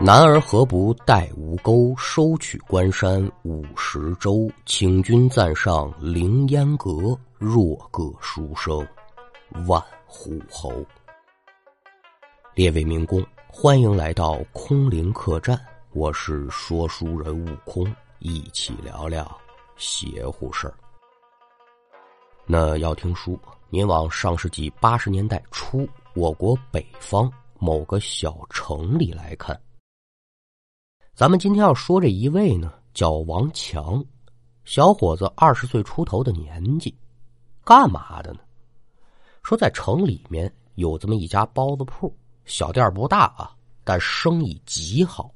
男儿何不带吴钩，收取关山五十州？请君暂上凌烟阁，若个书生万户侯。列位民工，欢迎来到空灵客栈，我是说书人悟空，一起聊聊邪乎事儿。那要听书，您往上世纪八十年代初，我国北方某个小城里来看。咱们今天要说这一位呢，叫王强，小伙子二十岁出头的年纪，干嘛的呢？说在城里面有这么一家包子铺，小店不大啊，但生意极好。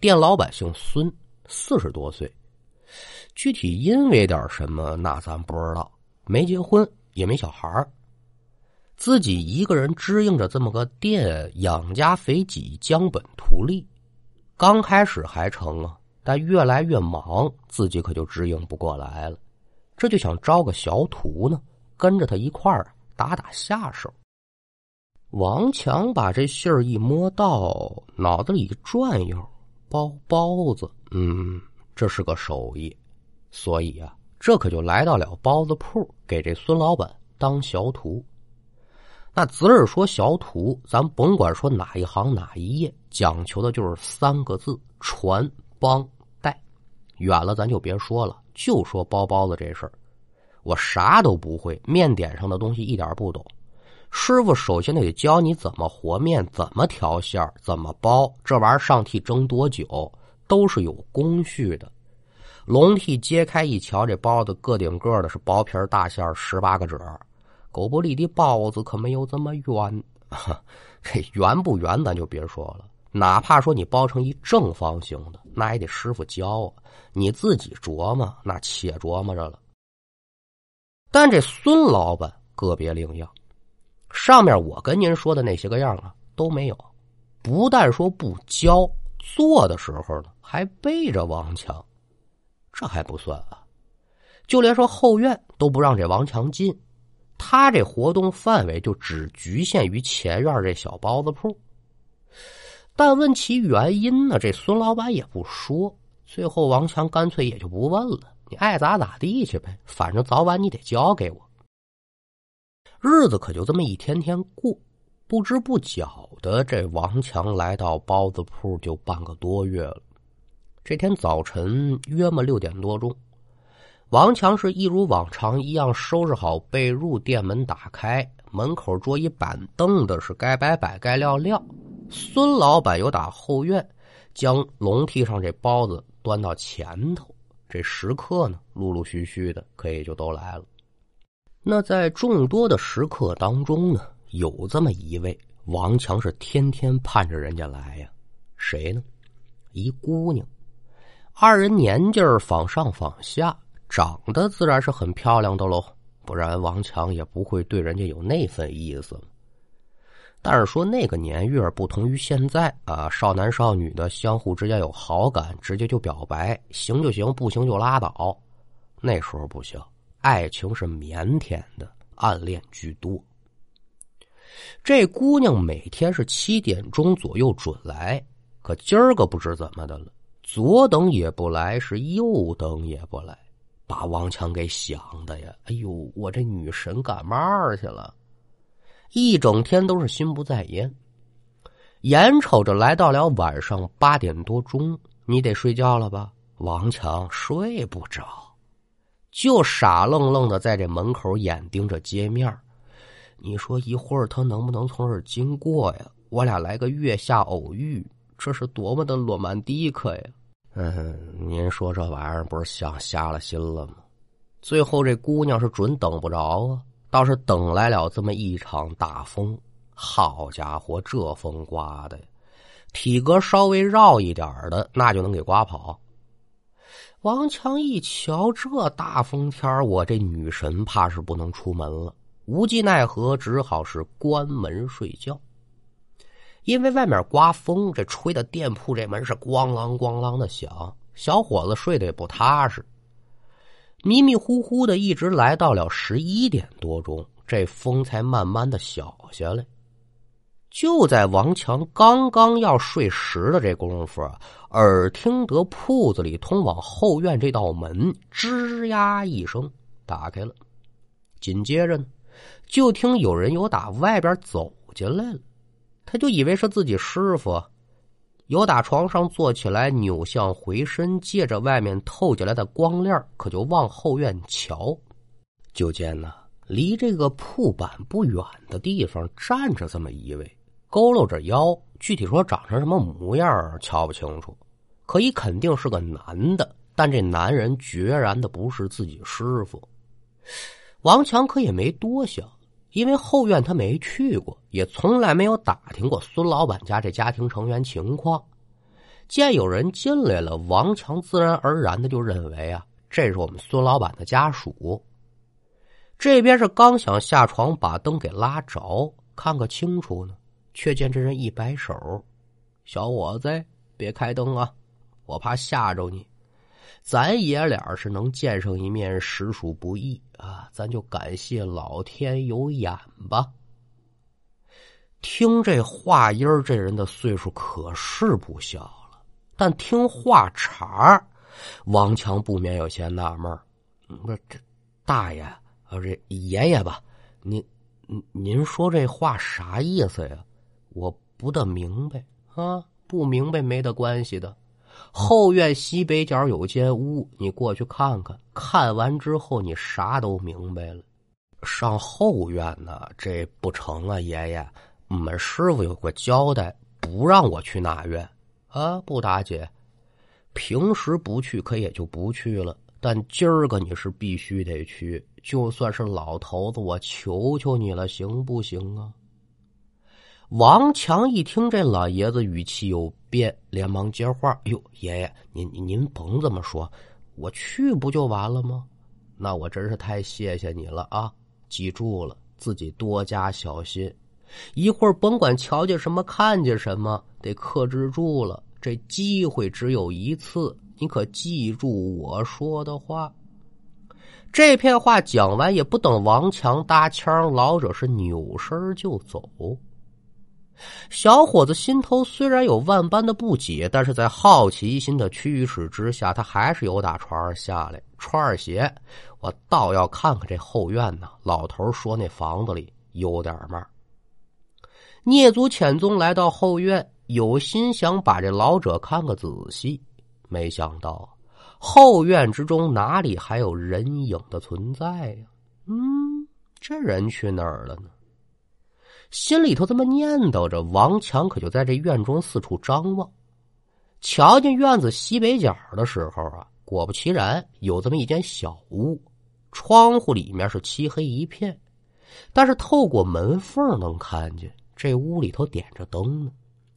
店老板姓孙，四十多岁，具体因为点什么，那咱不知道。没结婚，也没小孩自己一个人支应着这么个店，养家肥己，将本图利。刚开始还成啊，但越来越忙，自己可就指应不过来了。这就想招个小徒呢，跟着他一块儿打打下手。王强把这信儿一摸到，脑子里转悠，包包子，嗯，这是个手艺，所以啊，这可就来到了包子铺，给这孙老板当小徒。那子儿说小徒，咱甭管说哪一行哪一业，讲求的就是三个字：传帮带。远了咱就别说了，就说包包子这事儿，我啥都不会，面点上的东西一点不懂。师傅首先得教你怎么和面，怎么调馅儿，怎么包。这玩意儿上屉蒸多久，都是有工序的。笼屉揭开一瞧，这包子个顶个的，是薄皮大馅十八个褶狗不理的包子可没有这么圆，这圆不圆咱就别说了。哪怕说你包成一正方形的，那也得师傅教啊。你自己琢磨，那且琢磨着了。但这孙老板个别另样，上面我跟您说的那些个样啊都没有。不但说不教，做的时候呢还背着王强。这还不算啊，就连说后院都不让这王强进。他这活动范围就只局限于前院这小包子铺，但问其原因呢，这孙老板也不说。最后王强干脆也就不问了，你爱咋咋地去呗，反正早晚你得交给我。日子可就这么一天天过，不知不觉的，这王强来到包子铺就半个多月了。这天早晨约么六点多钟。王强是一如往常一样收拾好被褥，店门打开，门口桌椅板凳的是该摆摆该撂撂。孙老板又打后院将笼屉上这包子端到前头，这食客呢陆陆续续的可以就都来了。那在众多的食客当中呢，有这么一位王强是天天盼着人家来呀，谁呢？一姑娘，二人年纪仿上仿下。长得自然是很漂亮的喽，不然王强也不会对人家有那份意思。但是说那个年月不同于现在啊，少男少女的相互之间有好感，直接就表白，行就行，不行就拉倒。那时候不行，爱情是腼腆的，暗恋居多。这姑娘每天是七点钟左右准来，可今儿个不知怎么的了，左等也不来，是右等也不来。把王强给想的呀！哎呦，我这女神干嘛去了？一整天都是心不在焉。眼瞅着来到了晚上八点多钟，你得睡觉了吧？王强睡不着，就傻愣愣的在这门口眼盯着街面你说一会儿他能不能从这儿经过呀？我俩来个月下偶遇，这是多么的罗曼蒂克呀！嗯，您说这玩意儿不是想瞎了心了吗？最后这姑娘是准等不着啊，倒是等来了这么一场大风。好家伙，这风刮的，体格稍微绕一点的那就能给刮跑。王强一瞧这大风天我这女神怕是不能出门了，无计奈何，只好是关门睡觉。因为外面刮风，这吹的店铺这门是咣啷咣啷的响，小伙子睡得也不踏实。迷迷糊糊的，一直来到了十一点多钟，这风才慢慢的小下来。就在王强刚刚要睡实的这功夫，耳听得铺子里通往后院这道门吱呀一声打开了，紧接着呢，就听有人有打外边走进来了。他就以为是自己师傅，由打床上坐起来，扭向回身，借着外面透进来的光亮，可就往后院瞧。就见呢，离这个铺板不远的地方站着这么一位，佝偻着腰，具体说长成什么模样，瞧不清楚，可以肯定是个男的。但这男人决然的不是自己师傅。王强可也没多想。因为后院他没去过，也从来没有打听过孙老板家这家庭成员情况。见有人进来了，王强自然而然的就认为啊，这是我们孙老板的家属。这边是刚想下床把灯给拉着，看个清楚呢，却见这人一摆手：“小伙子，别开灯啊，我怕吓着你。”咱爷俩是能见上一面，实属不易啊！咱就感谢老天有眼吧。听这话音这人的岁数可是不小了，但听话茬王强不免有些纳闷不是这大爷啊，这爷爷吧？您您您说这话啥意思呀？我不大明白啊！不明白没得关系的。后院西北角有间屋，你过去看看。看完之后，你啥都明白了。上后院呢，这不成啊，爷爷。我们师傅有个交代，不让我去那院啊。不打姐，平时不去可也就不去了。但今儿个你是必须得去，就算是老头子，我求求你了，行不行啊？王强一听这老爷子语气有变，连忙接话：“哟，爷爷，您您甭这么说，我去不就完了吗？那我真是太谢谢你了啊！记住了，自己多加小心。一会儿甭管瞧见什么，看见什么，得克制住了。这机会只有一次，你可记住我说的话。”这片话讲完，也不等王强搭腔，老者是扭身就走。小伙子心头虽然有万般的不解，但是在好奇心的驱使之下，他还是由打船儿下来，穿儿鞋，我倒要看看这后院呢。老头说那房子里有点嘛。聂足潜宗来到后院，有心想把这老者看个仔细，没想到后院之中哪里还有人影的存在呀？嗯，这人去哪儿了呢？心里头这么念叨着，王强可就在这院中四处张望。瞧见院子西北角的时候啊，果不其然，有这么一间小屋，窗户里面是漆黑一片，但是透过门缝能看见这屋里头点着灯呢，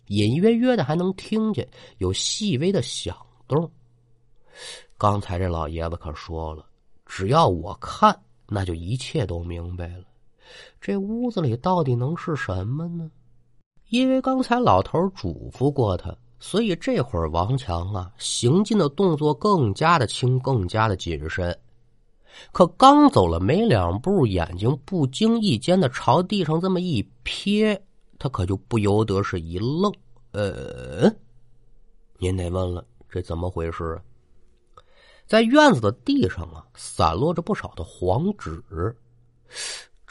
隐约约的还能听见有细微的响动。刚才这老爷子可说了，只要我看，那就一切都明白了。这屋子里到底能是什么呢？因为刚才老头嘱咐过他，所以这会儿王强啊行进的动作更加的轻，更加的谨慎。可刚走了没两步，眼睛不经意间的朝地上这么一瞥，他可就不由得是一愣。呃，您得问了，这怎么回事啊？在院子的地上啊，散落着不少的黄纸。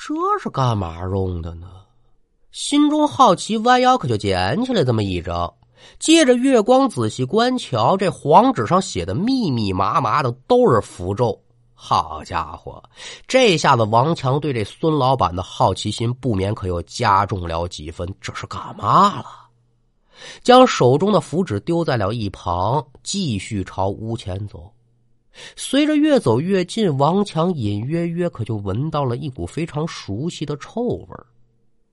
这是干嘛用的呢？心中好奇，弯腰可就捡起来这么一张，借着月光仔细观瞧，这黄纸上写的密密麻麻的都是符咒。好家伙，这下子王强对这孙老板的好奇心不免可又加重了几分。这是干嘛了？将手中的符纸丢在了一旁，继续朝屋前走。随着越走越近，王强隐约约可就闻到了一股非常熟悉的臭味儿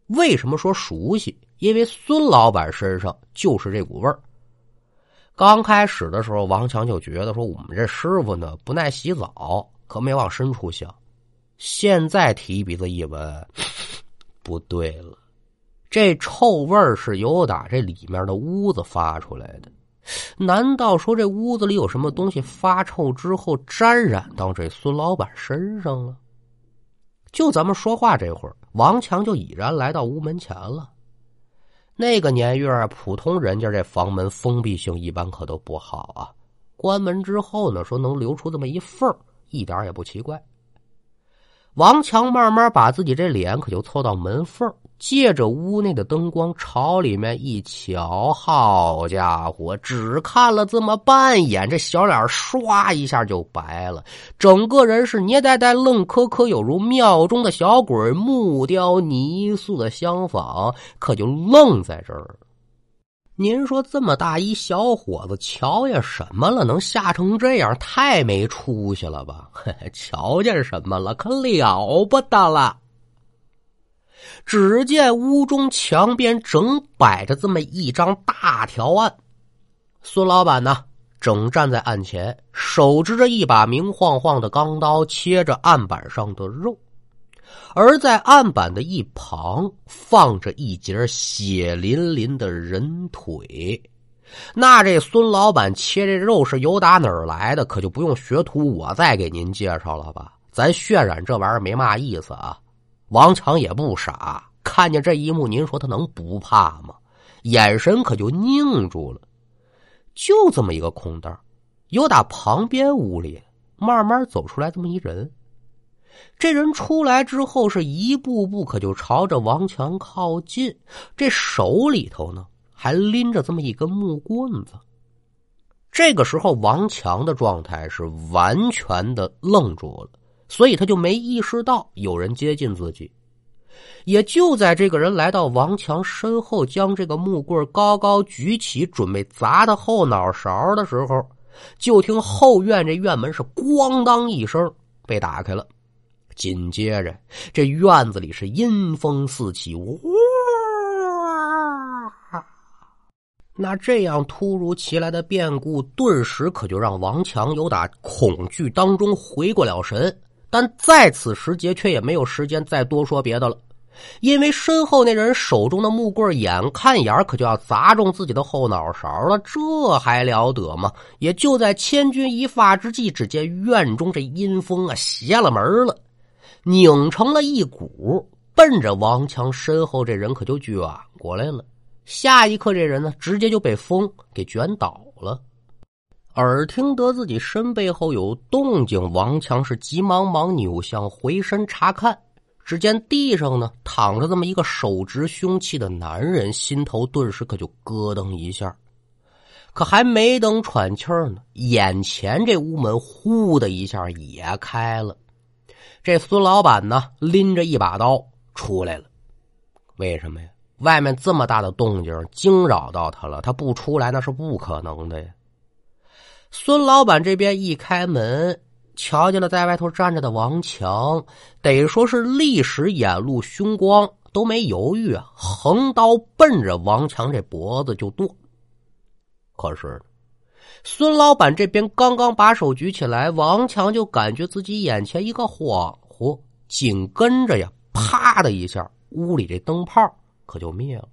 为什么说熟悉？因为孙老板身上就是这股味儿。刚开始的时候，王强就觉得说我们这师傅呢不耐洗澡，可没往深处想。现在提鼻子一闻，不对了，这臭味儿是由打这里面的屋子发出来的。难道说这屋子里有什么东西发臭之后沾染到这孙老板身上了？就咱们说话这会儿，王强就已然来到屋门前了。那个年月，普通人家这房门封闭性一般可都不好啊。关门之后呢，说能留出这么一缝一点也不奇怪。王强慢慢把自己这脸可就凑到门缝借着屋内的灯光朝里面一瞧，好家伙，只看了这么半眼，这小脸唰一下就白了，整个人是捏呆呆、愣磕磕，有如庙中的小鬼，木雕泥塑的相仿，可就愣在这儿。您说这么大一小伙子，瞧见什么了？能吓成这样？太没出息了吧！瞧见什么了？可了不得了！只见屋中墙边整摆着这么一张大条案，孙老板呢，正站在案前，手执着一把明晃晃的钢刀，切着案板上的肉。而在案板的一旁放着一截血淋淋的人腿，那这孙老板切这肉是由打哪儿来的？可就不用学徒我再给您介绍了吧？咱渲染这玩意儿没嘛意思啊！王强也不傻，看见这一幕，您说他能不怕吗？眼神可就凝住了。就这么一个空档，由打旁边屋里慢慢走出来这么一人。这人出来之后，是一步步可就朝着王强靠近，这手里头呢还拎着这么一根木棍子。这个时候，王强的状态是完全的愣住了，所以他就没意识到有人接近自己。也就在这个人来到王强身后，将这个木棍高高举起，准备砸他后脑勺的时候，就听后院这院门是咣当一声被打开了。紧接着，这院子里是阴风四起，哇！那这样突如其来的变故，顿时可就让王强有打恐惧当中回过了神。但在此时节，却也没有时间再多说别的了，因为身后那人手中的木棍，眼看眼可就要砸中自己的后脑勺了，这还了得吗？也就在千钧一发之际，只见院中这阴风啊，邪了门了。拧成了一股，奔着王强身后这人可就卷过来了。下一刻，这人呢，直接就被风给卷倒了。耳听得自己身背后有动静，王强是急忙忙扭向回身查看，只见地上呢躺着这么一个手执凶器的男人，心头顿时可就咯噔一下。可还没等喘气儿呢，眼前这屋门呼的一下也开了。这孙老板呢，拎着一把刀出来了。为什么呀？外面这么大的动静惊扰到他了，他不出来那是不可能的呀。孙老板这边一开门，瞧见了在外头站着的王强，得说是立时眼露凶光，都没犹豫啊，横刀奔着王强这脖子就剁。可是。孙老板这边刚刚把手举起来，王强就感觉自己眼前一个恍惚，紧跟着呀，啪的一下，屋里这灯泡可就灭了。